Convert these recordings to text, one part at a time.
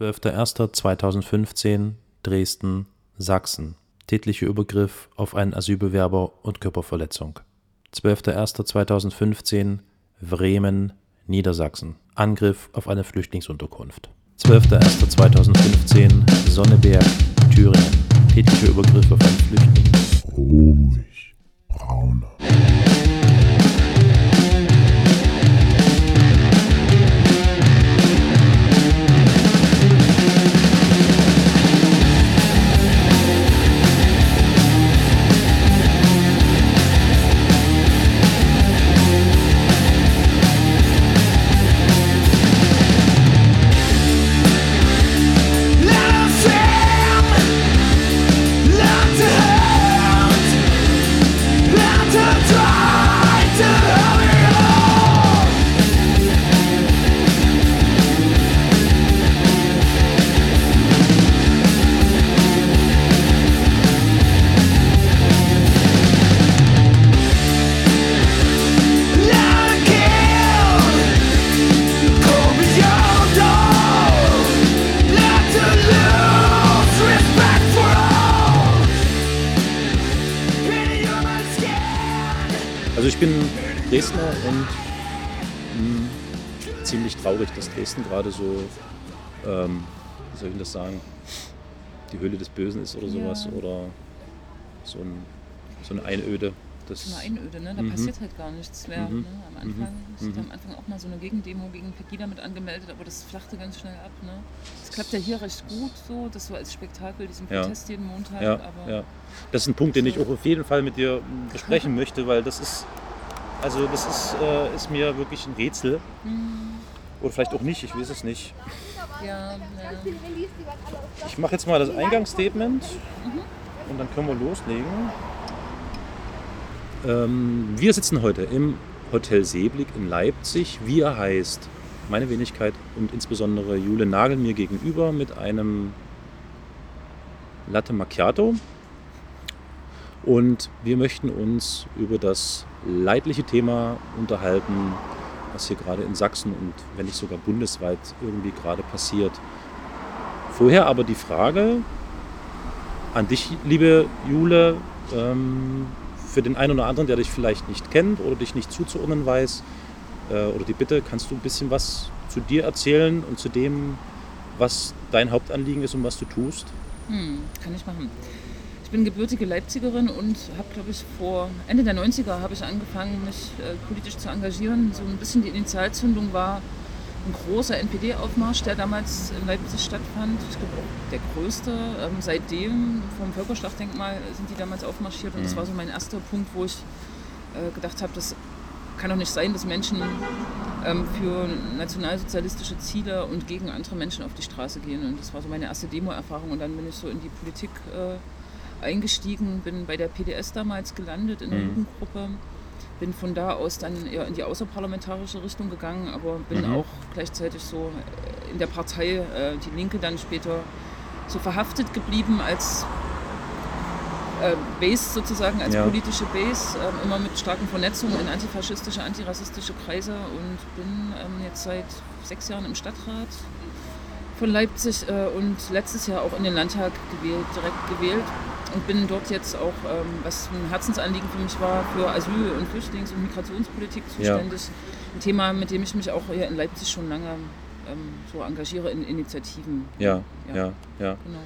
12.01.2015 Dresden, Sachsen. Tätlicher Übergriff auf einen Asylbewerber und Körperverletzung. 12.01.2015 Bremen, Niedersachsen. Angriff auf eine Flüchtlingsunterkunft. 12.01.2015 Sonneberg, Thüringen. Tätlicher Übergriff auf einen Flüchtling. Ruhig, brauner. Dresden gerade so, ähm, wie soll ich denn das sagen, die Höhle des Bösen ist oder sowas Ja. oder so, ein, so eine Einöde. Das, So eine Einöde, ne? Da Mhm. passiert halt gar nichts mehr. Mhm. Ne? Am Anfang, ich hatte Mhm. am Anfang auch mal so eine Gegendemo gegen Pegida mit angemeldet, aber das flachte ganz schnell ab. Ne? Das klappt ja hier recht gut so, das so als Spektakel, diesen Ja. Protest jeden Montag. ja, aber ja. Das ist ein Punkt, den ich auch auf jeden Fall mit dir besprechen möchte, weil das ist, also das ist, äh, ist mir wirklich ein Rätsel. Hm, Oder vielleicht auch nicht, ich weiß es nicht. ja. Ich mache jetzt mal das Eingangsstatement Mhm. und dann können wir loslegen. Ähm, wir sitzen heute im Hotel Seeblick in Leipzig. Wir heißt meine Wenigkeit und insbesondere Jule Nagel mir gegenüber mit einem Latte Macchiato. Und wir möchten uns über das leidliche Thema unterhalten, was hier gerade in Sachsen und wenn nicht sogar bundesweit irgendwie gerade passiert. Vorher aber die Frage an dich, liebe Jule, ähm, für den einen oder anderen, der dich vielleicht nicht kennt oder dich nicht zuzuordnen weiß, äh, oder die Bitte, kannst du ein bisschen was zu dir erzählen und zu dem, was dein Hauptanliegen ist und was du tust? Hm, kann ich machen. Ich bin gebürtige Leipzigerin und habe, glaube ich, vor Ende der 90er habe ich angefangen, mich äh, politisch zu engagieren. So ein bisschen die Initialzündung war ein großer NPD-Aufmarsch, der damals in Leipzig stattfand. Ich glaube auch der größte. Ähm, seitdem vom Völkerschlachtdenkmal sind die damals aufmarschiert und das Mhm. war so mein erster Punkt, wo ich äh, gedacht habe, das kann doch nicht sein, dass Menschen ähm, für nationalsozialistische Ziele und gegen andere Menschen auf die Straße gehen. Und das war so meine erste Demo-Erfahrung. Und dann bin ich so in die Politik äh, eingestiegen, bin bei der PDS damals gelandet in der Mhm. Jugendgruppe, bin von da aus dann eher in die außerparlamentarische Richtung gegangen, aber bin Mhm. auch gleichzeitig so äh, in der Partei, äh, die Linke dann später so verhaftet geblieben als äh, Base sozusagen, als Ja. politische Base, ähm, immer mit starken Vernetzungen in antifaschistische, antirassistische Kreise und bin ähm, jetzt seit sechs Jahren im Stadtrat von Leipzig äh, und letztes Jahr auch in den Landtag gewählt, direkt gewählt und bin dort jetzt auch, ähm, was ein Herzensanliegen für mich war, für Asyl- und Flüchtlings- und Migrationspolitik Ja. zuständig. Ein Thema, mit dem ich mich auch hier in Leipzig schon lange ähm, so engagiere in Initiativen. Ja, ja, Ja. ja. Genau.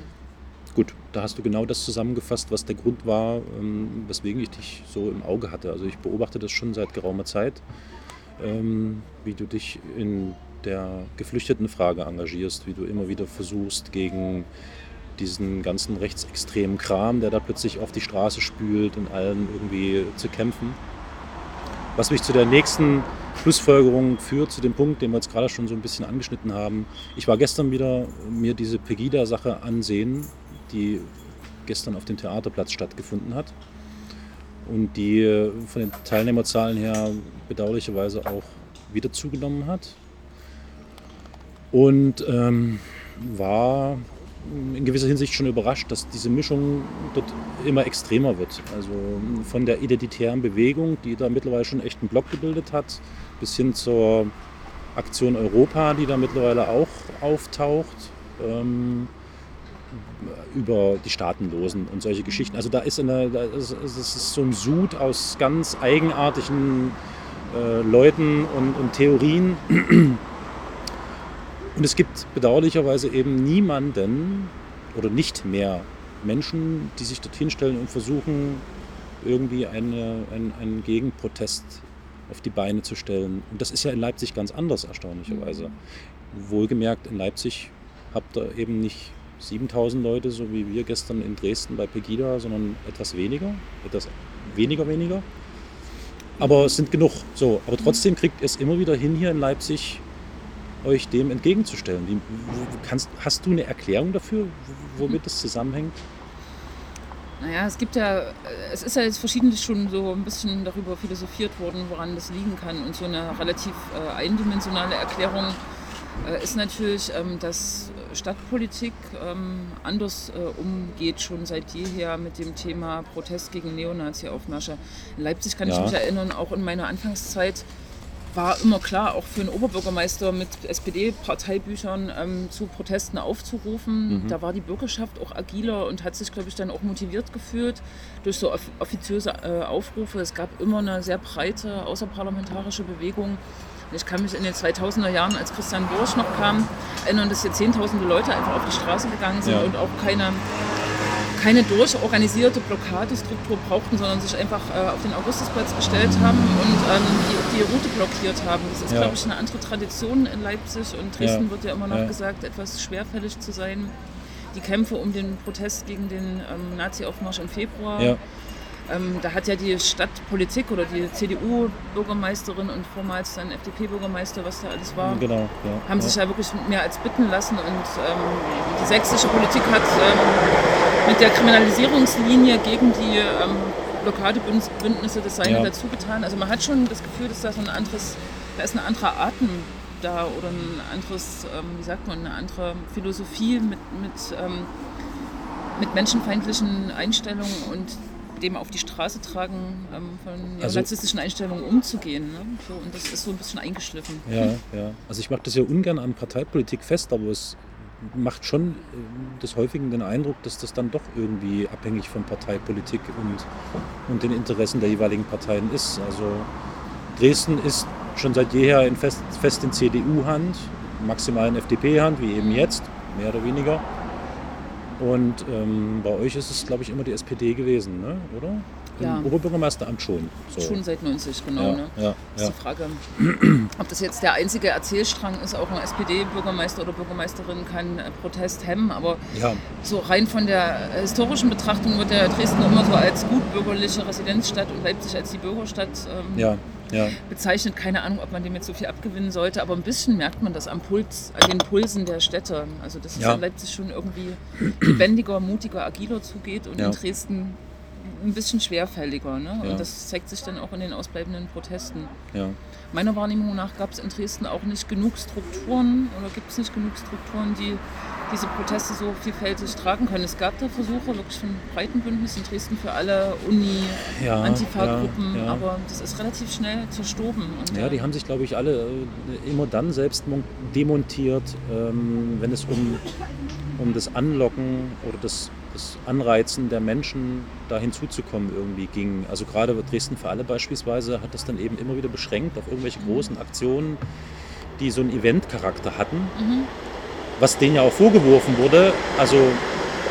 Gut, da hast du genau das zusammengefasst, was der Grund war, ähm, weswegen ich dich so im Auge hatte. Also ich beobachte das schon seit geraumer Zeit, wie du dich in der Geflüchtetenfrage engagierst, wie du immer wieder versuchst, gegen diesen ganzen rechtsextremen Kram, der da plötzlich auf die Straße spült und allen irgendwie zu kämpfen. Was mich zu der nächsten Schlussfolgerung führt, zu dem Punkt, den wir jetzt gerade schon so ein bisschen angeschnitten haben. Ich war gestern wieder mir diese Pegida-Sache ansehen, die gestern auf dem Theaterplatz stattgefunden hat und die von den Teilnehmerzahlen her bedauerlicherweise auch wieder zugenommen hat. Und ähm, war in gewisser Hinsicht schon überrascht, dass diese Mischung dort immer extremer wird. Also von der identitären Bewegung, die da mittlerweile schon echt einen Block gebildet hat, bis hin zur Aktion Europa, die da mittlerweile auch auftaucht. ähm, über die Staatenlosen und solche Geschichten. Also da ist, eine, da ist, ist so ein Sud aus ganz eigenartigen äh, Leuten und, und Theorien. Und es gibt bedauerlicherweise eben niemanden oder nicht mehr Menschen, die sich dorthin stellen und versuchen, irgendwie eine, einen, einen Gegenprotest auf die Beine zu stellen. Und das ist ja in Leipzig ganz anders, erstaunlicherweise. Wohlgemerkt, in Leipzig habt ihr eben nicht 7000 Leute, so wie wir gestern in Dresden bei Pegida, sondern etwas weniger, etwas weniger, weniger. Aber es sind genug. So, aber trotzdem kriegt ihr es immer wieder hin, hier in Leipzig euch dem entgegenzustellen. Wie, kannst, hast du eine Erklärung dafür, womit das zusammenhängt? Naja, es gibt ja, es ist ja jetzt verschiedentlich schon so ein bisschen darüber philosophiert worden, woran das liegen kann. Und so eine relativ äh, eindimensionale Erklärung äh, ist natürlich, ähm, dass Stadtpolitik ähm, anders äh, umgeht, schon seit jeher mit dem Thema Protest gegen Neonazi-Aufmärsche. In Leipzig kann ja. ich mich erinnern, auch in meiner Anfangszeit war immer klar, auch für einen Oberbürgermeister mit SPD-Parteibüchern ähm, zu Protesten aufzurufen. Mhm. Da war die Bürgerschaft auch agiler und hat sich, glaube ich, dann auch motiviert gefühlt durch so offiziöse äh, Aufrufe. Es gab immer eine sehr breite außerparlamentarische Bewegung. Ich kann mich in den 2000er Jahren, als Christian Borsch noch kam, erinnern, dass hier zehntausende Leute einfach auf die Straße gegangen sind ja. und auch keine keine durchorganisierte Blockadestruktur brauchten, sondern sich einfach äh, auf den Augustusplatz gestellt haben und ähm, die, die, Route blockiert haben. Das ist, ja. glaube ich, eine andere Tradition in Leipzig und Dresden ja. wird ja immer noch ja. gesagt, etwas schwerfällig zu sein. Die Kämpfe um den Protest gegen den ähm, Nazi-Aufmarsch im Februar. Ähm, da hat ja die Stadtpolitik oder die CDU-Bürgermeisterin und vormals dann FDP-Bürgermeister, was da alles war, genau, ja, haben sich ja wirklich mehr als bitten lassen. Und ähm, die sächsische Politik hat ähm, mit der Kriminalisierungslinie gegen die ähm, Blockadebündnisse das Seine ja. dazu getan. Also man hat schon das Gefühl, dass da so ein anderes, da ist ein anderer Atem da oder ein anderes, ähm, wie sagt man, eine andere Philosophie mit, mit, ähm, mit menschenfeindlichen Einstellungen und dem auf die Straße tragen, ähm, von also, narzisstischen Einstellungen umzugehen. Ne? So, und das ist so ein bisschen eingeschliffen. Ja, ja. Also ich mache das ja ungern an Parteipolitik fest, aber es macht schon äh, des Häufigen den Eindruck, dass das dann doch irgendwie abhängig von Parteipolitik und, und den Interessen der jeweiligen Parteien ist. Also Dresden ist schon seit jeher in fest, fest in CDU-Hand, maximal in FDP-Hand, wie eben jetzt, mehr oder weniger. Und ähm, bei euch ist es, glaube ich, immer die SPD gewesen, ne? oder? Ja. Im Oberbürgermeisteramt schon. So. Schon seit 90, genau. Ja, ne? ja, das ist die Frage, ob das jetzt der einzige Erzählstrang ist. Auch ein SPD-Bürgermeister oder Bürgermeisterin kann Protest hemmen. Aber so rein von der historischen Betrachtung wird der Dresden immer so als gutbürgerliche Residenzstadt und Leipzig als die Bürgerstadt ähm, ja ja. bezeichnet. Keine Ahnung, ob man dem jetzt so viel abgewinnen sollte, aber ein bisschen merkt man das am Puls, an den Pulsen der Städte. Also dass ja. es in Leipzig schon irgendwie lebendiger, mutiger, agiler zugeht und ja. in Dresden ein bisschen schwerfälliger. Ne? Und das zeigt sich dann auch in den ausbleibenden Protesten. Meiner Wahrnehmung nach gab es in Dresden auch nicht genug Strukturen oder gibt es nicht genug Strukturen, die diese Proteste so vielfältig tragen können. Es gab da Versuche wirklich von breiten Bündnis in Dresden für alle Uni, ja, Antifa-Gruppen, ja, ja. aber das ist relativ schnell zerstoben. Ja, die haben sich, glaube ich, alle äh, immer dann selbst demontiert, ähm, wenn es um, um das Anlocken oder das, das Anreizen der Menschen, da hinzuzukommen, irgendwie ging. Also gerade Dresden für alle beispielsweise hat das dann eben immer wieder beschränkt auf irgendwelche großen Aktionen, die so einen Event-Charakter hatten. Mhm was denen ja auch vorgeworfen wurde, also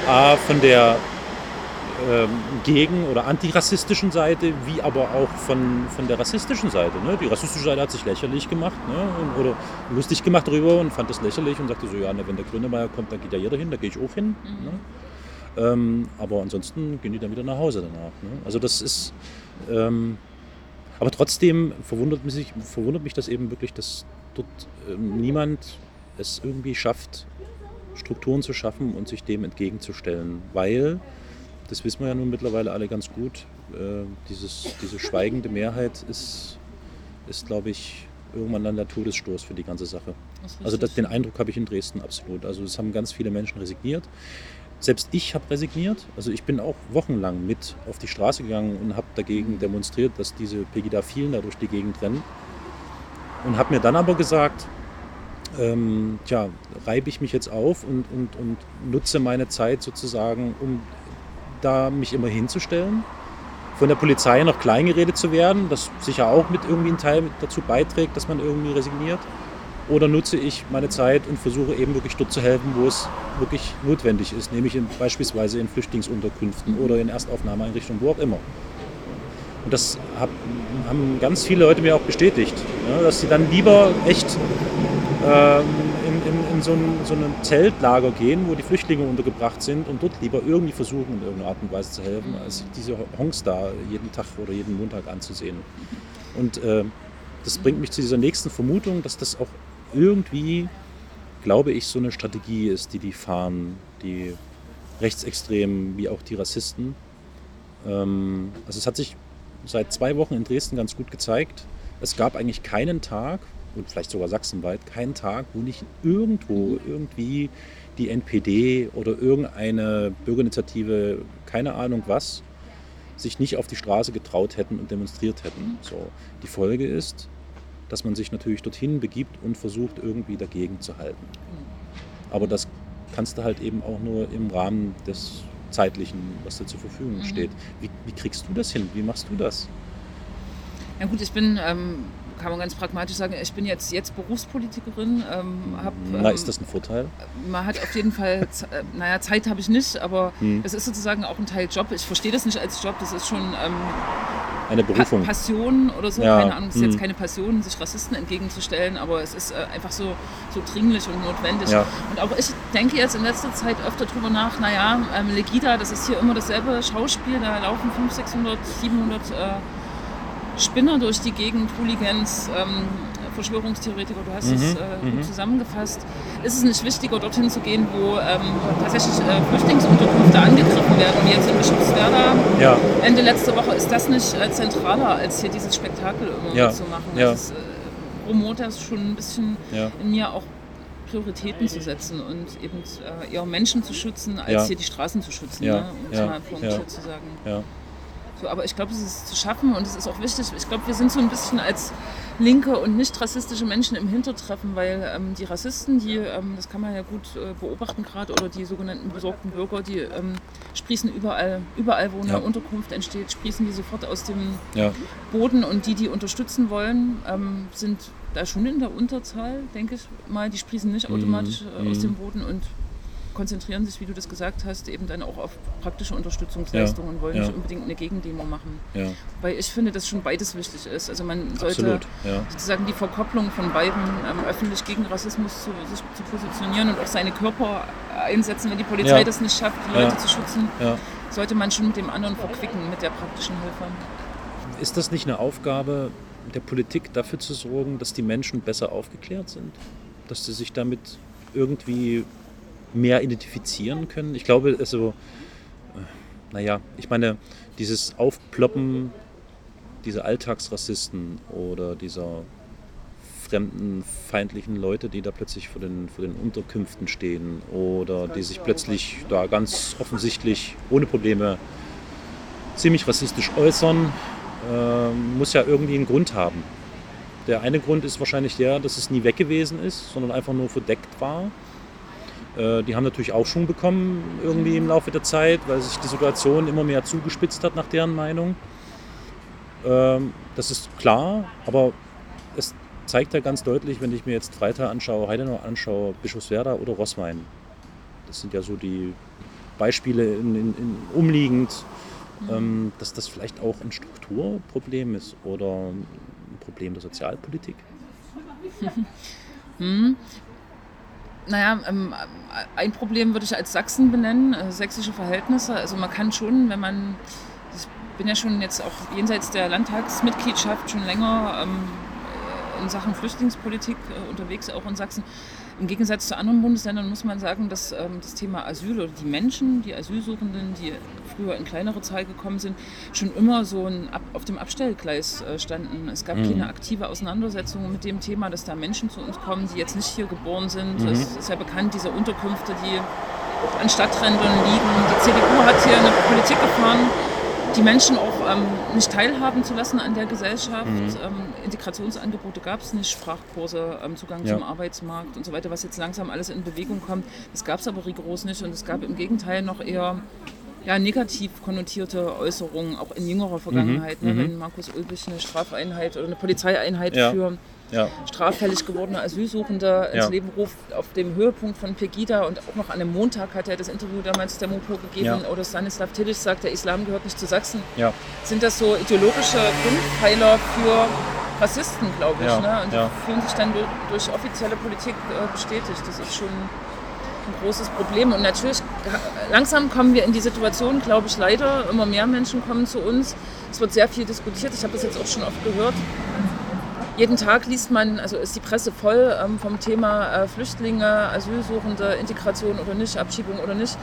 A, von der ähm, gegen- oder antirassistischen Seite, wie aber auch von, von der rassistischen Seite. Ne? Die rassistische Seite hat sich lächerlich gemacht ne? und, oder lustig gemacht darüber und fand das lächerlich und sagte so, ja, ne, wenn der Grünemeier kommt, dann geht ja jeder hin, da gehe ich auch hin. Mhm. Ne? Ähm, aber ansonsten gehen die dann wieder nach Hause danach. Ne? Also das ist, ähm, aber trotzdem verwundert mich, verwundert mich das eben wirklich, dass dort ähm, niemand es irgendwie schafft, Strukturen zu schaffen und sich dem entgegenzustellen. Weil, das wissen wir ja nun mittlerweile alle ganz gut, äh, dieses, diese schweigende Mehrheit ist, ist glaube ich, irgendwann dann der Todesstoß für die ganze Sache. Also das, den Eindruck habe ich in Dresden absolut. Also es haben ganz viele Menschen resigniert. Selbst ich habe resigniert. Also ich bin auch wochenlang mit auf die Straße gegangen und habe dagegen demonstriert, dass diese Pegida-Vielen da durch die Gegend rennen. Und habe mir dann aber gesagt, ähm, tja, reibe ich mich jetzt auf und, und, und nutze meine Zeit sozusagen, um da mich immer hinzustellen, von der Polizei noch kleingeredet zu werden, das sicher auch mit irgendwie ein Teil dazu beiträgt, dass man irgendwie resigniert. Oder nutze ich meine Zeit und versuche eben wirklich dort zu helfen, wo es wirklich notwendig ist, nämlich in, beispielsweise in Flüchtlingsunterkünften oder in Erstaufnahmeeinrichtungen, wo auch immer. Und das hab, haben ganz viele Leute mir auch bestätigt, ja, dass sie dann lieber echt ähm, in, in, in so, ein, so ein Zeltlager gehen, wo die Flüchtlinge untergebracht sind und dort lieber irgendwie versuchen, in irgendeiner Art und Weise zu helfen, als diese Honks da jeden Tag oder jeden Montag anzusehen. Und äh, das bringt mich zu dieser nächsten Vermutung, dass das auch irgendwie, glaube ich, so eine Strategie ist, die die fahren, die Rechtsextremen wie auch die Rassisten. Ähm, also es hat sich seit zwei Wochen in Dresden ganz gut gezeigt. Es gab eigentlich keinen Tag, und vielleicht sogar sachsenweit, keinen Tag, wo nicht irgendwo irgendwie die NPD oder irgendeine Bürgerinitiative, keine Ahnung was, sich nicht auf die Straße getraut hätten und demonstriert hätten. So, die Folge ist, dass man sich natürlich dorthin begibt und versucht, irgendwie dagegen zu halten. Aber das kannst du halt eben auch nur im Rahmen des Zeitlichen, was dir zur Verfügung Mhm. steht. Wie, wie kriegst du das hin? Wie machst du das? Ja gut, ich bin, ähm, kann man ganz pragmatisch sagen, ich bin jetzt, jetzt Berufspolitikerin. Ähm, hab, Na, ähm, ist das ein Vorteil? man hat auf jeden Fall, äh, naja, Zeit habe ich nicht, aber Hm. es ist sozusagen auch ein Teil Job. Ich verstehe das nicht als Job, das ist schon ähm, Eine Pa Berufung. Passion oder so, Ja, keine Ahnung, es ist jetzt hm. keine Passion, sich Rassisten entgegenzustellen, aber es ist äh, einfach so, so dringlich und notwendig. Ja. Und auch ich denke jetzt in letzter Zeit öfter drüber nach, naja, ähm, Legida, das ist hier immer dasselbe Schauspiel, da laufen 500, 600, 700 äh, Spinner durch die Gegend, Hooligans, ähm, Verschwörungstheoretiker, du hast Mhm, es äh, gut mhm. zusammengefasst. Ist es nicht wichtiger, dorthin zu gehen, wo ähm, tatsächlich äh, Flüchtlingsunterkünfte angegriffen werden, wie jetzt in Bischofswerda? Ja, Ende letzte Woche ist das nicht äh, zentraler, als hier dieses Spektakel immer Ja, zu machen. ja. Das ist, äh, das schon ein bisschen ja. in mir auch Prioritäten zu setzen und eben äh, eher Menschen zu schützen, als hier die Straßen zu schützen, ne? um es mal formuliert zu sagen. So, aber ich glaube, es ist zu schaffen und es ist auch wichtig. Ich glaube, wir sind so ein bisschen als linke und nicht rassistische Menschen im Hintertreffen, weil ähm, die Rassisten, die, ähm, das kann man ja gut äh, beobachten gerade, oder die sogenannten besorgten Bürger, die ähm, sprießen überall, überall, wo eine Ja. Unterkunft entsteht, sprießen die sofort aus dem ja. Boden und die, die unterstützen wollen, ähm, sind da schon in der Unterzahl, denke ich mal. Die sprießen nicht Mhm, automatisch äh, aus mhm. dem Boden und konzentrieren sich, wie du das gesagt hast, eben dann auch auf praktische Unterstützungsleistungen und wollen ja. nicht unbedingt eine Gegendemo machen. ja. Weil ich finde, dass schon beides wichtig ist. Also man sollte Absolut. Ja. sozusagen die Verkopplung von beiden ähm, öffentlich gegen Rassismus zu, sich zu positionieren und auch seine Körper einsetzen, wenn die Polizei Ja. das nicht schafft, die Ja. Leute zu schützen, Ja. sollte man schon mit dem anderen verquicken, mit der praktischen Hilfe. Ist das nicht eine Aufgabe der Politik, dafür zu sorgen, dass die Menschen besser aufgeklärt sind? Dass sie sich damit irgendwie mehr identifizieren können? Ich glaube, also, äh, naja, ich meine, dieses Aufploppen dieser Alltagsrassisten oder dieser fremdenfeindlichen Leute, die da plötzlich vor den, vor den Unterkünften stehen oder die sich plötzlich da ganz offensichtlich ohne Probleme ziemlich rassistisch äußern, ähm, muss ja irgendwie einen Grund haben. Der eine Grund ist wahrscheinlich der, dass es nie weg gewesen ist, sondern einfach nur verdeckt war. Äh, die haben natürlich Aufschwung bekommen irgendwie im Laufe der Zeit, weil sich die Situation immer mehr zugespitzt hat nach deren Meinung. Ähm, das ist klar, aber es zeigt ja ganz deutlich, wenn ich mir jetzt Freitag anschaue, Heidenau anschaue, Bischofswerda oder Rosswein. Das sind ja so die Beispiele in, in, in umliegend, ähm, dass das vielleicht auch ein Strukturproblem ist oder ein Problem der Sozialpolitik. Hm. Naja, ähm, ein Problem würde ich als Sachsen benennen, äh, sächsische Verhältnisse. Also man kann schon, wenn man, ich bin ja schon jetzt auch jenseits der Landtagsmitgliedschaft schon länger ähm, in Sachen Flüchtlingspolitik äh, unterwegs, auch in Sachsen. Im Gegensatz zu anderen Bundesländern muss man sagen, dass ähm, das Thema Asyl oder die Menschen, die Asylsuchenden, die früher in kleinere Zahl gekommen sind, schon immer so ein Ab auf dem Abstellgleis äh, standen. Es gab Mhm. keine aktive Auseinandersetzung mit dem Thema, dass da Menschen zu uns kommen, die jetzt nicht hier geboren sind. Mhm. Es ist ja bekannt, diese Unterkünfte, die an Stadträndern liegen. Die CDU hat hier eine Politik gefahren, die Menschen auch ähm, nicht teilhaben zu lassen an der Gesellschaft. Mhm. Ähm, Integrationsangebote gab es nicht, Sprachkurse, ähm, Zugang Ja. zum Arbeitsmarkt und so weiter, was jetzt langsam alles in Bewegung kommt. Das gab es aber rigoros nicht und es gab im Gegenteil noch eher ja, negativ konnotierte Äußerungen, auch in jüngerer Vergangenheit, ne, mhm. wenn Markus Ulbich eine Strafeinheit oder eine Polizeieinheit Ja. für Ja, straffällig gewordene Asylsuchende ins Ja. Leben ruft, auf dem Höhepunkt von Pegida und auch noch an einem Montag hat er das Interview damals der Mopo gegeben Ja. oder Stanislav Tillich sagt, der Islam gehört nicht zu Sachsen. Sind das so ideologische Grundpfeiler für Rassisten, glaube ich. Ne? Und die fühlen sich dann durch, offizielle Politik äh, bestätigt. Das ist schon ein großes Problem. Und natürlich, langsam kommen wir in die Situation, glaube ich, leider. Immer mehr Menschen kommen zu uns. Es wird sehr viel diskutiert. Ich habe das jetzt auch schon oft gehört. Jeden Tag liest man, also ist die Presse voll ähm, vom Thema äh, Flüchtlinge, Asylsuchende, Integration oder nicht, Abschiebung oder nicht.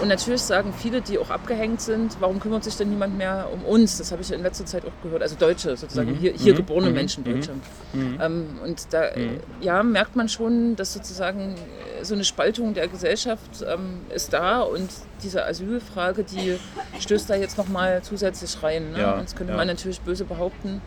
Und natürlich sagen viele, die auch abgehängt sind, warum kümmert sich denn niemand mehr um uns? Das habe ich in letzter Zeit auch gehört. Also Deutsche, sozusagen Mhm. hier, hier Mhm. geborene Mhm. Menschen, Mhm. Deutsche. Mhm. Ähm, und da äh, ja, merkt man schon, dass sozusagen äh, so eine Spaltung der Gesellschaft ähm, ist da und diese Asylfrage, die stößt da jetzt nochmal zusätzlich rein. Ne? Ja, jetzt könnte ja. man natürlich böse behaupten,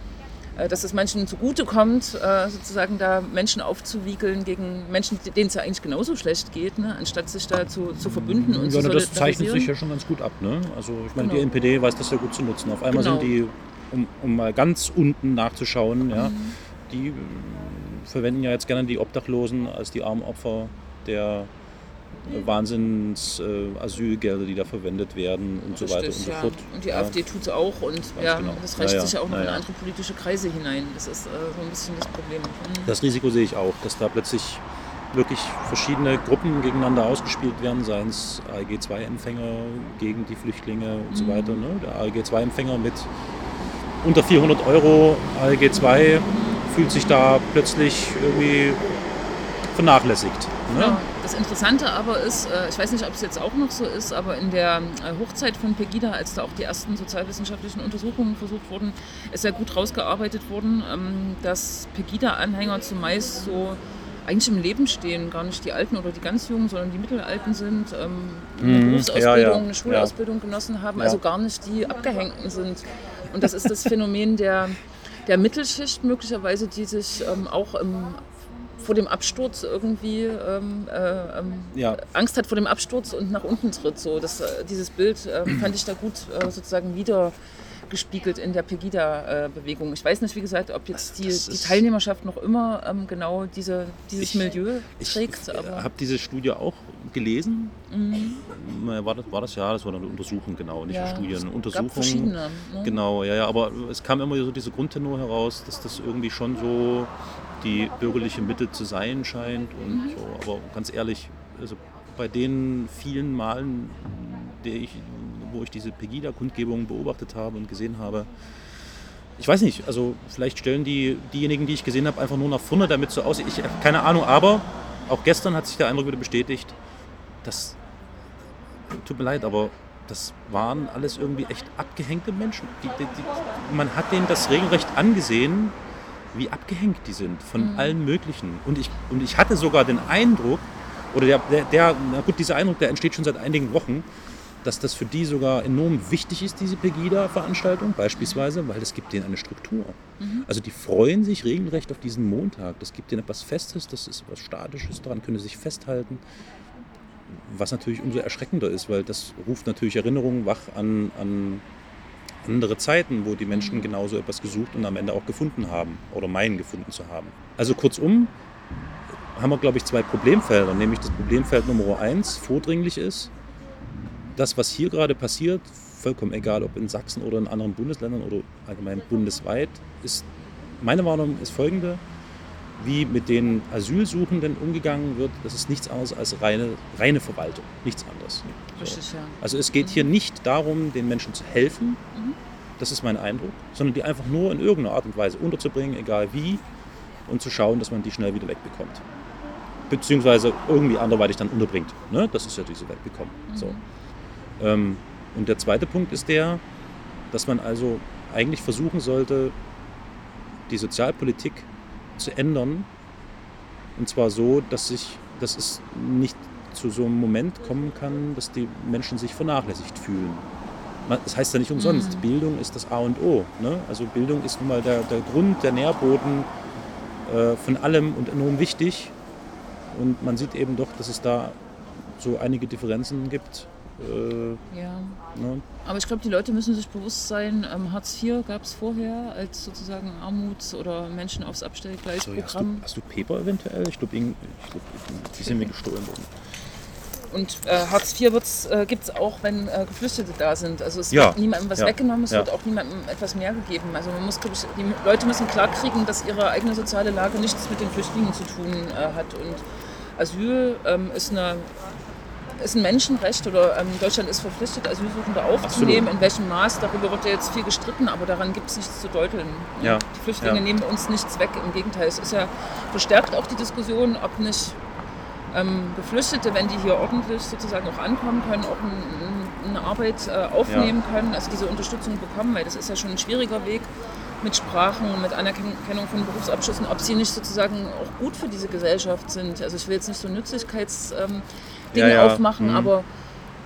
dass es manchen zugutekommt, äh, sozusagen da Menschen aufzuwiegeln gegen Menschen, denen es ja eigentlich genauso schlecht geht, ne? anstatt sich da zu, zu verbünden und ja, zu das zeichnet sich ja schon ganz gut ab. Ne? Also ich meine, die Genau. NPD weiß das ja gut zu nutzen. Auf einmal Genau. sind die, um, um mal ganz unten nachzuschauen, ja, Mhm. die äh, verwenden ja jetzt gerne die Obdachlosen als die armen Opfer der äh, Wahnsinns äh, Asylgelder, die da verwendet werden und so weiter und Richtig, so ja. fort. Und die. AfD tut es auch und ja, genau. das reicht Ja, ja. sich ja auch noch Ja, in andere politische Kreise hinein. Das ist äh, so ein bisschen das Problem. Mhm. Das Risiko sehe ich auch, dass da plötzlich wirklich verschiedene Gruppen gegeneinander ausgespielt werden, seien es ALG-2-Empfänger gegen die Flüchtlinge und so weiter. Ne? Der ALG-2-Empfänger mit unter 400 Euro ALG-2 fühlt sich da plötzlich irgendwie vernachlässigt. Ne? Ja, das Interessante aber ist, äh, ich weiß nicht, ob es jetzt auch noch so ist, aber in der äh, Hochzeit von Pegida, als da auch die ersten sozialwissenschaftlichen Untersuchungen versucht wurden, ist ja gut rausgearbeitet worden, ähm, dass Pegida-Anhänger zumeist so eigentlich im Leben stehen, gar nicht die Alten oder die ganz Jungen, sondern die Mittelalten sind, ähm, eine Mhm, Berufsausbildung, ja, ja, eine Schulausbildung genossen haben, also gar nicht die Abgehängten sind. Und das ist das Phänomen der, der Mittelschicht möglicherweise, die sich ähm, auch im, vor dem Absturz irgendwie ähm, äh, ähm, Ja. Angst hat vor dem Absturz und nach unten tritt. So, das, äh, dieses Bild ähm, fand ich da gut äh, sozusagen wieder gespiegelt in der Pegida-Bewegung. Ich weiß nicht, wie gesagt, ob jetzt die, Das die ist- Teilnehmerschaft noch immer ähm, genau diese, dieses Ich- Milieu Ich trägt. Aber habe diese Studie auch gelesen. Mhm. Na, War das, war das ja, das war eine Untersuchung, genau, nicht eine Studie, eine gab Untersuchung. verschiedene. Ne? Genau, ja, ja, aber es kam immer so diese Grundtenor heraus, dass das irgendwie schon so die bürgerliche Mitte zu sein scheint und so. Aber ganz ehrlich, also bei den vielen Malen, ich, wo ich diese Pegida-Kundgebung beobachtet habe und gesehen habe, ich weiß nicht, also vielleicht stellen die diejenigen, die ich gesehen habe, einfach nur nach vorne damit so aus. Ich habe keine Ahnung, aber auch gestern hat sich der Eindruck wieder bestätigt, dass tut mir leid, aber das waren alles irgendwie echt abgehängte Menschen. Die, die, die, man hat denen das regelrecht angesehen, wie abgehängt die sind von allen möglichen. Und ich, und ich hatte sogar den Eindruck, oder der, der, der, na gut, dieser Eindruck, der entsteht schon seit einigen Wochen, dass das für die sogar enorm wichtig ist, diese Pegida-Veranstaltung beispielsweise, weil das gibt denen eine Struktur. Also die freuen sich regelrecht auf diesen Montag. Das gibt denen etwas Festes, das ist etwas Statisches, daran können sie sich festhalten. Was natürlich umso erschreckender ist, weil das ruft natürlich Erinnerungen wach an, an andere Zeiten, wo die Menschen genauso etwas gesucht und am Ende auch gefunden haben oder meinen gefunden zu haben. Also kurzum haben wir, glaube ich, zwei Problemfelder, nämlich das Problemfeld Nummer eins vordringlich ist, das, was hier gerade passiert, vollkommen egal, ob in Sachsen oder in anderen Bundesländern oder allgemein bundesweit, ist meine Warnung ist folgende: Wie mit den Asylsuchenden umgegangen wird, das ist nichts anderes als reine, reine Verwaltung, nichts anderes. So. Also es geht hier nicht darum, den Menschen zu helfen, das ist mein Eindruck, sondern die einfach nur in irgendeiner Art und Weise unterzubringen, egal wie, und zu schauen, dass man die schnell wieder wegbekommt. Beziehungsweise irgendwie anderweitig dann unterbringt. Ne? Das ist ja diese Wegbekommen. So. Ähm, und der zweite Punkt ist der, dass man also eigentlich versuchen sollte, die Sozialpolitik zu ändern. Und zwar so, dass, sich, dass es nicht zu so einem Moment kommen kann, dass die Menschen sich vernachlässigt fühlen. das heißt ja nicht umsonst, Bildung ist das A und O. Ne? Also Bildung ist nun mal der, der Grund, der Nährboden äh, von allem und enorm wichtig. Und man sieht eben doch, dass es da so einige Differenzen gibt. Äh, Ja. ne? Aber ich glaube, die Leute müssen sich bewusst sein, ähm, Hartz IV gab es vorher als sozusagen Armuts- oder Menschen aufs so, ja, hast, du, Abstellgleisprogramm. hast du Paper eventuell? Ich glaube, glaub, die sind mir gestohlen worden. Und äh, Hartz IV äh, gibt es auch, wenn äh, Geflüchtete da sind. Also es Ja. wird niemandem was Ja. weggenommen, es Ja. wird auch niemandem etwas mehr gegeben. Also man muss, ich, die Leute müssen klarkriegen, dass ihre eigene soziale Lage nichts mit den Flüchtlingen zu tun äh, hat. Und Asyl ähm, ist, eine, ist ein Menschenrecht oder ähm, Deutschland ist verpflichtet, Asylsuchende aufzunehmen. Absolut. In welchem Maß, darüber wird ja jetzt viel gestritten, aber daran gibt es nichts zu deuteln. Ja. Die Flüchtlinge Ja. nehmen uns nichts weg, im Gegenteil. Es ist ja verstärkt auch die Diskussion, ob nicht ähm, Geflüchtete, wenn die hier ordentlich sozusagen auch ankommen können, auch ein, ein, eine Arbeit äh, aufnehmen können, also diese Unterstützung bekommen, weil das ist ja schon ein schwieriger Weg mit Sprachen, mit Anerkennung von Berufsabschlüssen, ob sie nicht sozusagen auch gut für diese Gesellschaft sind. Also ich will jetzt nicht so Nützlichkeitsdinge ähm, Dinge Ja, ja. aufmachen, Mhm. aber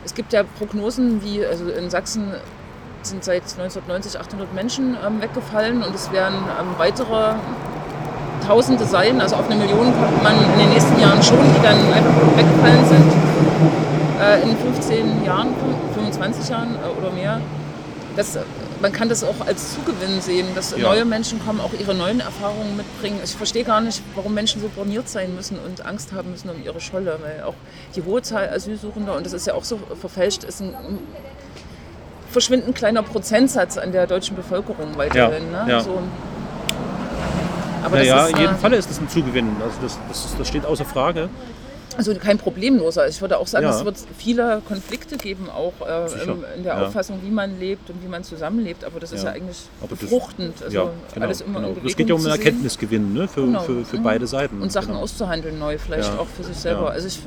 es gibt ja Prognosen, wie also in Sachsen sind seit 1990 800 Menschen ähm, weggefallen und es werden ähm, weitere Tausende sein, also auf eine Million kommt man in den nächsten Jahren schon, die dann einfach weggefallen sind. Äh, in 15 Jahren, 25 Jahren äh, oder mehr. Das, man kann das auch als Zugewinn sehen, dass Ja. neue Menschen kommen, auch ihre neuen Erfahrungen mitbringen. Ich verstehe gar nicht, warum Menschen so borniert sein müssen und Angst haben müssen um ihre Scholle, weil auch die hohe Zahl Asylsuchender, und das ist ja auch so verfälscht, ist ein verschwindend kleiner Prozentsatz an der deutschen Bevölkerung weiterhin. Ja, ne? ja. So. Aber naja, ist, in jedem äh, Falle ist das ein Zugewinn. Also das, das, das steht außer Frage. Also kein problemloser. Ich würde auch sagen, Ja. es wird viele Konflikte geben, auch äh, im, in der Ja. Auffassung, wie man lebt und wie man zusammenlebt. Aber das ist Ja. ja eigentlich Aber das- befruchtend. Also ja, genau, alles immer genau. Das geht ja um einen. Erkenntnisgewinn ne? für, Genau. für, für Mhm. beide Seiten. Und Sachen genau. auszuhandeln neu, vielleicht auch für sich selber. Also ich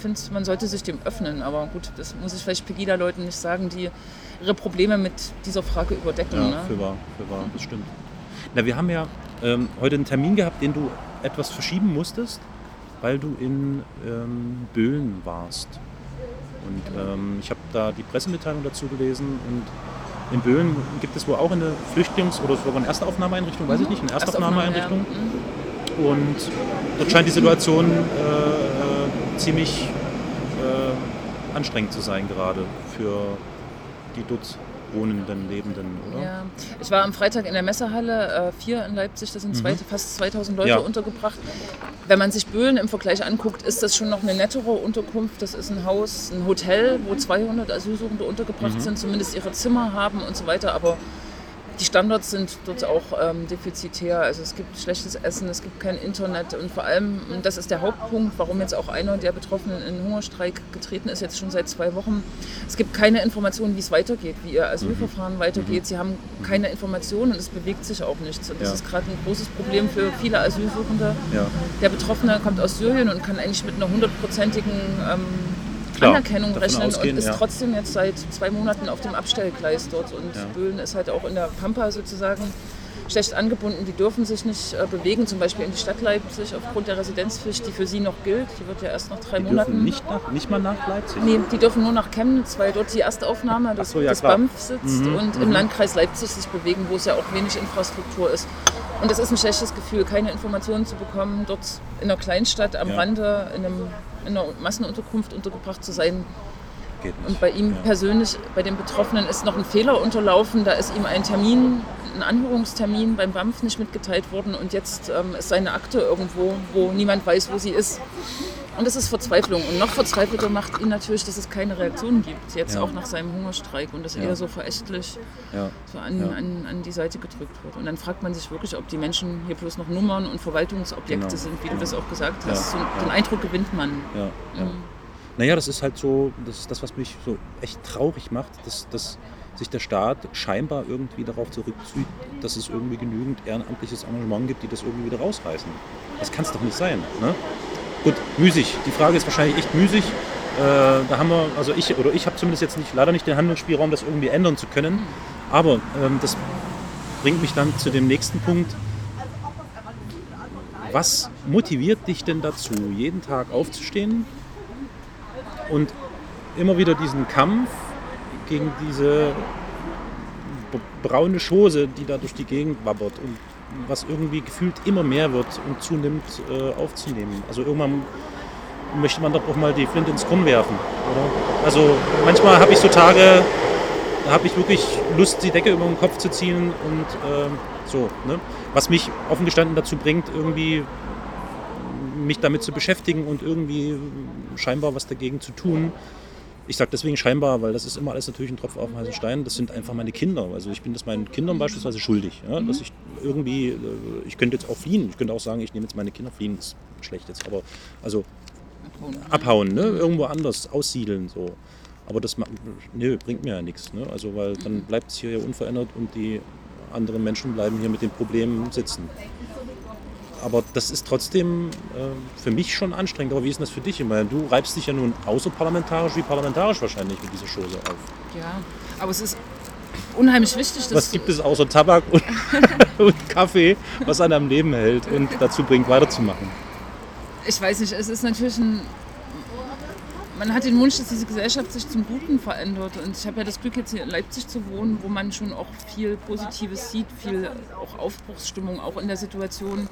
finde, man sollte sich dem öffnen. Aber gut, das muss ich vielleicht Pegida-Leuten nicht sagen, die ihre Probleme mit dieser Frage überdecken. Ja, ne? für wahr, für wahr, das stimmt. Na, wir haben ja ähm, heute einen Termin gehabt, den du etwas verschieben musstest, weil du in ähm, Böhlen warst. Und ähm, ich habe da die Pressemitteilung dazu gelesen und in Böhlen gibt es wohl auch eine Flüchtlings- oder sogar eine Erstaufnahmeeinrichtung, weiß ich nicht, eine Erstaufnahmeeinrichtung. Mhm. Und dort scheint die Situation äh, äh, ziemlich äh, anstrengend zu sein gerade für die dort wohnenden, lebenden, oder? Ja, ich war am Freitag in der Messehalle äh, 4 in Leipzig, da sind zwei, fast 2000 Leute Mhm. Ja. untergebracht. Wenn man sich Böhlen im Vergleich anguckt, ist das schon noch eine nettere Unterkunft. Das ist ein Haus, ein Hotel, wo 200 Asylsuchende untergebracht Mhm. sind, zumindest ihre Zimmer haben und so weiter. Aber die Standards sind dort auch ähm, defizitär. Also es gibt schlechtes Essen, es gibt kein Internet und vor allem, und das ist der Hauptpunkt, warum jetzt auch einer der Betroffenen in Hungerstreik getreten ist, jetzt schon seit zwei Wochen. Es gibt keine Informationen, wie es weitergeht, wie ihr Asylverfahren weitergeht. Sie haben keine Informationen und es bewegt sich auch nichts. Und das Ja. ist gerade ein großes Problem für viele Asylsuchende. Ja. Der Betroffene kommt aus Syrien und kann eigentlich mit einer hundertprozentigen ähm, Klar, Anerkennung rechnen ausgehen, und ist ja. trotzdem jetzt seit zwei Monaten auf dem Abstellgleis dort. Und Ja. Böhlen ist halt auch in der Pampa sozusagen schlecht angebunden. Die dürfen sich nicht äh, bewegen, zum Beispiel in die Stadt Leipzig aufgrund der Residenzpflicht, die für sie noch gilt. Die wird ja erst nach drei Die Monaten. dürfen nicht, nach, nicht mal nach Leipzig? Nee, die dürfen nur nach Chemnitz, weil dort die Erstaufnahme des, so, ja, des. BAMF sitzt Mhm, und im Landkreis Leipzig sich bewegen, wo es ja auch wenig Infrastruktur ist. Und es ist ein schlechtes Gefühl, keine Informationen zu bekommen, dort in einer Kleinstadt am Ja. Rande in, einem, in einer Massenunterkunft untergebracht zu sein. Und bei ihm Ja. persönlich, bei dem Betroffenen, ist noch ein Fehler unterlaufen. Da ist ihm ein Termin, ein Anhörungstermin beim BAMF nicht mitgeteilt worden und jetzt ähm, ist seine Akte irgendwo, wo niemand weiß, wo sie ist. Und das ist Verzweiflung. Und noch verzweifelter macht ihn natürlich, dass es keine Reaktion gibt, jetzt Ja. auch nach seinem Hungerstreik und das Ja. eher so verächtlich Ja. so an, an, an die Seite gedrückt wird. Und dann fragt man sich wirklich, ob die Menschen hier bloß noch Nummern und Verwaltungsobjekte Genau. sind, wie Genau. du das auch gesagt hast. So. Den Eindruck gewinnt man. Mhm. Naja, das ist halt so, das ist das, was mich so echt traurig macht, dass, dass sich der Staat scheinbar irgendwie darauf zurückzieht, dass es irgendwie genügend ehrenamtliches Engagement gibt, die das irgendwie wieder rausreißen. Das kann es doch nicht sein. Ne? Gut, müßig. Die Frage ist wahrscheinlich echt müßig. Äh, da haben wir, also ich oder ich habe zumindest jetzt nicht, leider nicht den Handlungsspielraum, das irgendwie ändern zu können. Aber ähm, das bringt mich dann zu dem nächsten Punkt. Was motiviert dich denn dazu, jeden Tag aufzustehen und immer wieder diesen Kampf gegen diese braune Chose, die da durch die Gegend wabbert und was irgendwie gefühlt immer mehr wird und zunimmt, äh, aufzunehmen. Also irgendwann möchte man doch auch mal die Flinte ins Korn werfen, oder? Also manchmal habe ich so Tage, da habe ich wirklich Lust, die Decke über den Kopf zu ziehen und ähm, so, ne? Was mich offen gestanden dazu bringt, irgendwie mich damit zu beschäftigen und irgendwie scheinbar was dagegen zu tun. Ich sage deswegen scheinbar, weil das ist immer alles natürlich ein Tropfen auf den heißen Stein. Das sind einfach meine Kinder. Also ich bin das meinen Kindern beispielsweise schuldig. Ja? Dass ich irgendwie, äh, ich könnte jetzt auch fliehen. Ich könnte auch sagen, ich nehme jetzt meine Kinder fliehen. Das ist schlecht jetzt. Aber also abhauen, ne? irgendwo anders aussiedeln. So. Aber das nö, bringt mir ja nichts. Ne? Also weil dann bleibt es hier ja unverändert und die anderen Menschen bleiben hier mit den Problemen sitzen. Aber das ist trotzdem äh, für mich schon anstrengend. Aber wie ist denn das für dich? Ich meine, du reibst dich ja nun außerparlamentarisch wie parlamentarisch wahrscheinlich mit dieser Chose auf. Ja, aber es ist unheimlich wichtig, dass Was gibt es außer Tabak und, und Kaffee, was einen am Leben hält und dazu bringt, weiterzumachen? ich weiß nicht, es ist natürlich ein. Man hat den Wunsch, dass diese Gesellschaft sich zum Guten verändert. Und ich habe ja das Glück, jetzt hier in Leipzig zu wohnen, wo man schon auch viel Positives sieht, viel auch Aufbruchsstimmung, auch in der Situation.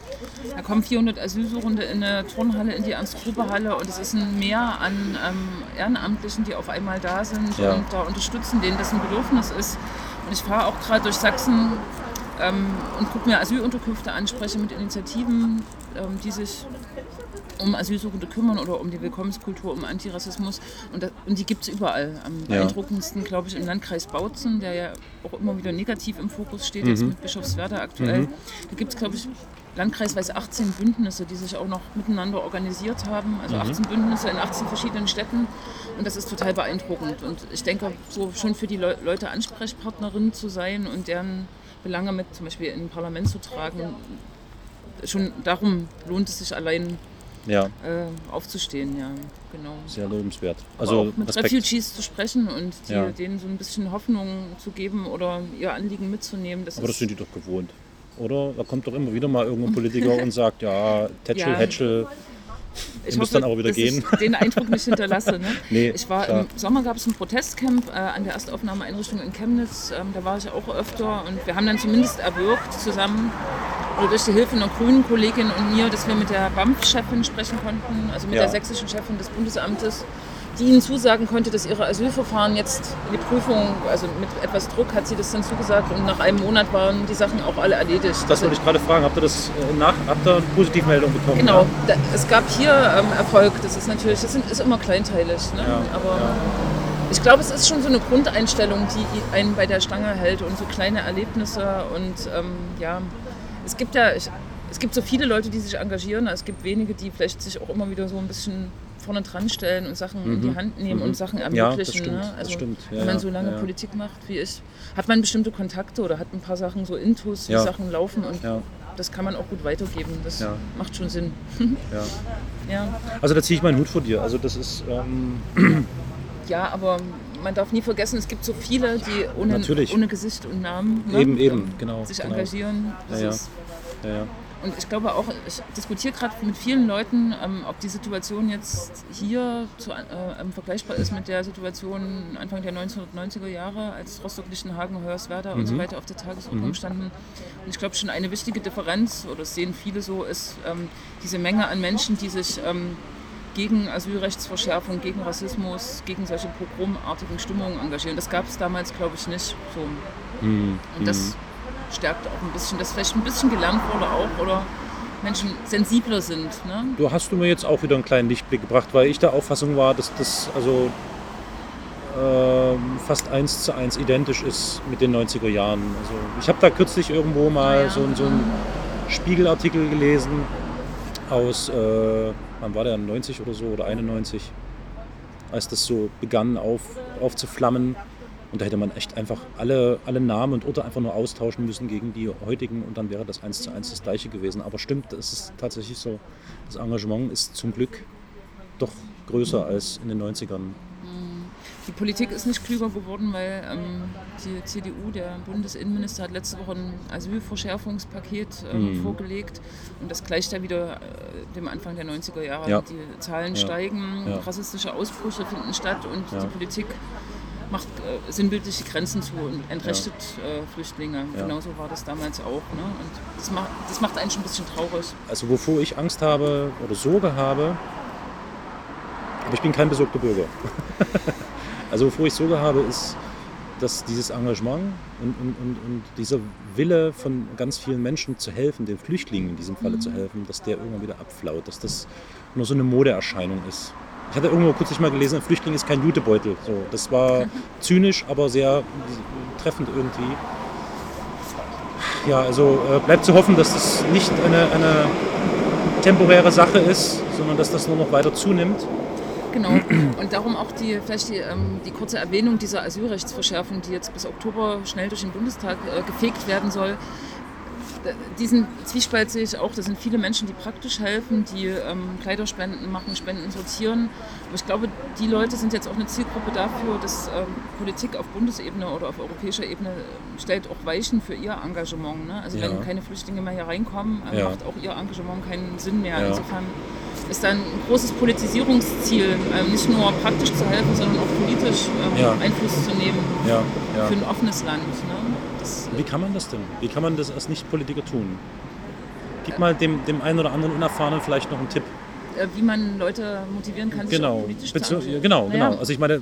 Da kommen 400 Asylsuchende in eine Turnhalle, in die Ernst-Gruber-Halle und es ist ein Meer an ähm, Ehrenamtlichen, die auf einmal da sind Ja. und da unterstützen, denen das ein Bedürfnis ist. Und ich fahre auch gerade durch Sachsen ähm, und gucke mir Asylunterkünfte an, spreche mit Initiativen, ähm, die sich um Asylsuchende kümmern oder um die Willkommenskultur, um Antirassismus. Und, das, und die gibt es überall. Am Ja. beeindruckendsten, glaube ich, im Landkreis Bautzen, der ja auch immer wieder negativ im Fokus steht, jetzt mit Bischofswerda aktuell. Da gibt es, glaube ich, landkreisweise 18 Bündnisse, die sich auch noch miteinander organisiert haben. Also 18 Bündnisse in 18 verschiedenen Städten. Und das ist total beeindruckend. Und ich denke, so schon für die Leu Leute Ansprechpartnerin zu sein und deren Belange mit zum Beispiel in ein Parlament zu tragen, schon darum lohnt es sich allein Ja, äh, aufzustehen, ja, genau. sehr lobenswert. Also auch mit Respekt. Refugees zu sprechen und die, Ja. denen so ein bisschen Hoffnung zu geben oder ihr Anliegen mitzunehmen. Das Aber das sind die doch gewohnt. Oder? Da kommt doch immer wieder mal irgendein Politiker und sagt, ja, Tätschel, Ja. Hätschel. Ich müsst dann auch wieder dass gehen. ich den Eindruck nicht hinterlasse. Ne? Nee, ich war klar. im Sommer gab es ein Protestcamp äh, an der Erstaufnahmeeinrichtung in Chemnitz. Ähm, da war ich auch öfter und wir haben dann zumindest erwirkt zusammen oder durch die Hilfe einer grünen Kollegin und mir, dass wir mit der BAMF-Chefin sprechen konnten, also mit Ja. der sächsischen Chefin des Bundesamtes, die ihnen zusagen konnte, dass ihre Asylverfahren jetzt in die Prüfung, also mit etwas Druck hat sie das dann zugesagt und nach einem Monat waren die Sachen auch alle erledigt. Das wollte ich gerade fragen. Habt ihr das äh, nach, habt ihr eine Positivmeldung bekommen? Genau, Ja? da, es gab hier ähm, Erfolg. Das ist natürlich, das sind, ist immer kleinteilig. Ne? Ja, Aber ich glaube, es ist schon so eine Grundeinstellung, die einen bei der Stange hält und so kleine Erlebnisse. Und ähm, ja, es gibt ja, ich, es gibt so viele Leute, die sich engagieren. Es gibt wenige, die vielleicht sich auch immer wieder so ein bisschen vorne dran stellen und Sachen in die Hand nehmen und Sachen Mhm. Ja, das ermöglichen. stimmt, ne? das Also, stimmt. Ja, wenn man so lange ja. Politik macht wie ich, hat man bestimmte Kontakte oder hat ein paar Sachen so Intus, wie. Sachen laufen und das kann man auch gut weitergeben. Das macht schon Sinn. ja. Also da ziehe ich meinen Hut vor dir. Also das ist, ähm, Ja, aber man darf nie vergessen, es gibt so viele, die ohne, ohne Gesicht und Namen ne, Eben, eben, ähm, genau, sich genau. engagieren. Das Ja, ja. Und ich glaube auch, ich diskutiere gerade mit vielen Leuten, ähm, ob die Situation jetzt hier zu, äh, ähm, vergleichbar ist mit der Situation Anfang der 1990er Jahre, als Rostock-Lichtenhagen, Hoyerswerda und Mhm. so weiter auf der Tagesordnung standen. Und ich glaube schon eine wichtige Differenz, oder das sehen viele so, ist ähm, diese Menge an Menschen, die sich ähm, gegen Asylrechtsverschärfung, gegen Rassismus, gegen solche pogromartigen Stimmungen engagieren. Das gab es damals, glaube ich, nicht so. Mhm. Und das stärkt auch ein bisschen, dass vielleicht ein bisschen gelernt wurde auch oder Menschen sensibler sind. Ne? Du hast du mir jetzt auch wieder einen kleinen Lichtblick gebracht, weil ich der Auffassung war, dass das also ähm, fast eins zu eins identisch ist mit den 90er Jahren. Also ich habe da kürzlich irgendwo mal Ah, ja. so, so einen Spiegelartikel gelesen aus, äh, wann war der, 90 oder so oder 91, als das so begann auf, aufzuflammen. Und da hätte man echt einfach alle, alle Namen und Orte einfach nur austauschen müssen gegen die heutigen und dann wäre das eins zu eins das gleiche gewesen. Aber stimmt, es ist tatsächlich so, das Engagement ist zum Glück doch größer als in den 90ern. Die Politik ist nicht klüger geworden, weil ähm, die CDU, der Bundesinnenminister, hat letzte Woche ein Asylverschärfungspaket ähm, Mhm. vorgelegt. Und das gleicht ja wieder äh, dem Anfang der 90er Jahre. Ja. Die Zahlen Ja. steigen, Ja. rassistische Ausbrüche finden statt und die Politik macht äh, sinnbildlich die Grenzen zu und entrechtet äh, Flüchtlinge. Ja. Genauso war das damals auch. Ne? Und das macht, das macht einen schon ein bisschen traurig. Also wovor ich Angst habe oder Sorge habe, aber ich bin kein besorgter Bürger. also wovor ich Sorge habe, ist, dass dieses Engagement und, und, und, und dieser Wille von ganz vielen Menschen zu helfen, den Flüchtlingen in diesem Falle zu helfen, dass der irgendwann wieder abflaut, dass das nur so eine Modeerscheinung ist. Ich hatte irgendwo kürzlich mal gelesen, ein Flüchtling ist kein Jutebeutel. So, das war zynisch, aber sehr treffend irgendwie. Ja, also äh, bleibt zu hoffen, dass das nicht eine, eine temporäre Sache ist, sondern dass das nur noch weiter zunimmt. Genau. Und darum auch die, vielleicht die, ähm, die kurze Erwähnung dieser Asylrechtsverschärfung, die jetzt bis Oktober schnell durch den Bundestag äh, gefegt werden soll. D- Diesen Zwiespalt sehe ich auch. Da sind viele Menschen, die praktisch helfen, die ähm, Kleiderspenden machen, Spenden sortieren. Aber ich glaube, die Leute sind jetzt auch eine Zielgruppe dafür, dass ähm, Politik auf Bundesebene oder auf europäischer Ebene äh, stellt auch Weichen für ihr Engagement. Ne? Also Ja. wenn keine Flüchtlinge mehr hier reinkommen, äh, Ja. macht auch ihr Engagement keinen Sinn mehr. Ja. Insofern ist dann ein großes Politisierungsziel, ähm, nicht nur praktisch zu helfen, sondern auch politisch ähm. Einfluss zu nehmen für ein offenes Land. Ne? Das, Wie kann man das denn? Wie kann man das als Nicht-Politiker tun? Gib mal dem, dem einen oder anderen Unerfahrenen vielleicht noch einen Tipp. äh, wie man Leute motivieren kann, sich Genau, politisch zu genau, Naja, genau. Also ich meine,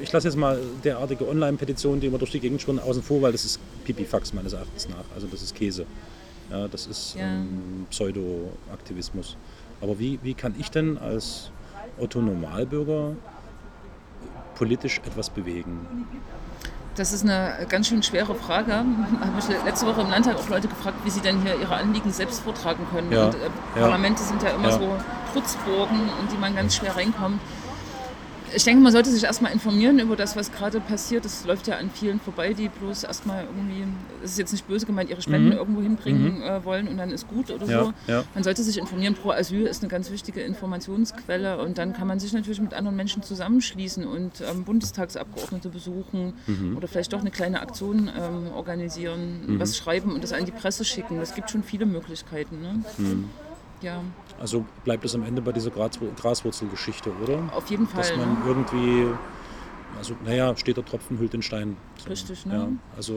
ich lasse jetzt mal derartige Online-Petitionen, die immer durch die Gegend schwirren, außen vor, weil das ist Pipifax meines Erachtens nach. Also das ist Käse. Ja, das ist Ja. ähm, Pseudo-Aktivismus. Aber wie, wie kann ich denn als Otto Normalbürger politisch etwas bewegen? Das ist eine ganz schön schwere Frage. Habe ich letzte Woche im Landtag auch Leute gefragt, wie sie denn hier ihre Anliegen selbst vortragen können. Ja, Und äh, ja. Parlamente sind ja immer Ja. so Trutzburgen, in die man ganz schwer reinkommt. Ich denke, man sollte sich erstmal informieren über das, was gerade passiert. Es läuft ja an vielen vorbei, die bloß erstmal irgendwie, es ist jetzt nicht böse gemeint, ihre Spenden irgendwo hinbringen äh, wollen und dann ist gut oder Mhm. Ja, so. ja. Man sollte sich informieren. Pro Asyl ist eine ganz wichtige Informationsquelle und dann kann man sich natürlich mit anderen Menschen zusammenschließen und ähm, Bundestagsabgeordnete besuchen Mhm. oder vielleicht doch eine kleine Aktion ähm, organisieren, Mhm. was schreiben und das an die Presse schicken. Es gibt schon viele Möglichkeiten. Ne? Ja, Also bleibt es am Ende bei dieser Gras- Graswurzelgeschichte, oder? auf jeden Fall. Dass man ne? irgendwie, also naja, steht der Tropfen, hüllt den Stein. So, Richtig, ne? Ja, also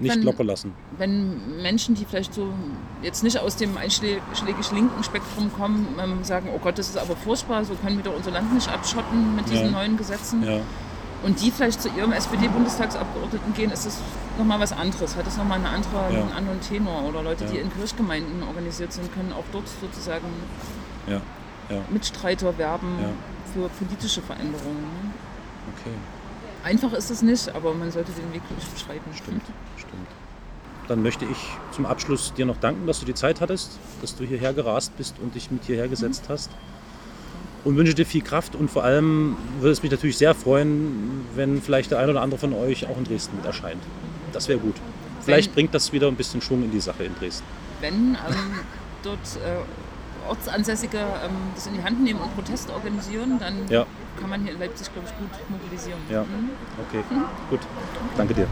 nicht wenn- locker lassen. wenn Menschen, die vielleicht so jetzt nicht aus dem einschlägig linken Spektrum kommen, ähm, sagen, oh Gott, das ist aber furchtbar, so können wir doch unser Land nicht abschotten mit diesen Ja. neuen Gesetzen. Ja, Und die vielleicht zu ihrem SPD-Bundestagsabgeordneten gehen, ist das nochmal was anderes, hat das nochmal eine andere, Ja. einen anderen Tenor. Oder Leute, Ja. die in Kirchgemeinden organisiert sind, können auch dort sozusagen ja, Mitstreiter werben für politische Veränderungen. ne? okay, Einfach ist es nicht, aber man sollte den Weg wirklich beschreiten. stimmt, stimmt. Dann möchte ich zum Abschluss dir noch danken, dass du die Zeit hattest, dass du hierher gerast bist und dich mit hierher gesetzt hast. Und wünsche dir viel Kraft und vor allem würde es mich natürlich sehr freuen, wenn vielleicht der ein oder andere von euch auch in Dresden mit erscheint. Das wäre gut. Vielleicht Wenn- bringt das wieder ein bisschen Schwung in die Sache in Dresden. Wenn ähm, dort äh, Ortsansässige ähm, das in die Hand nehmen und Protest organisieren, dann Ja. kann man hier in Leipzig, glaube ich, gut mobilisieren. Ja. Mhm. Okay, gut. Danke dir.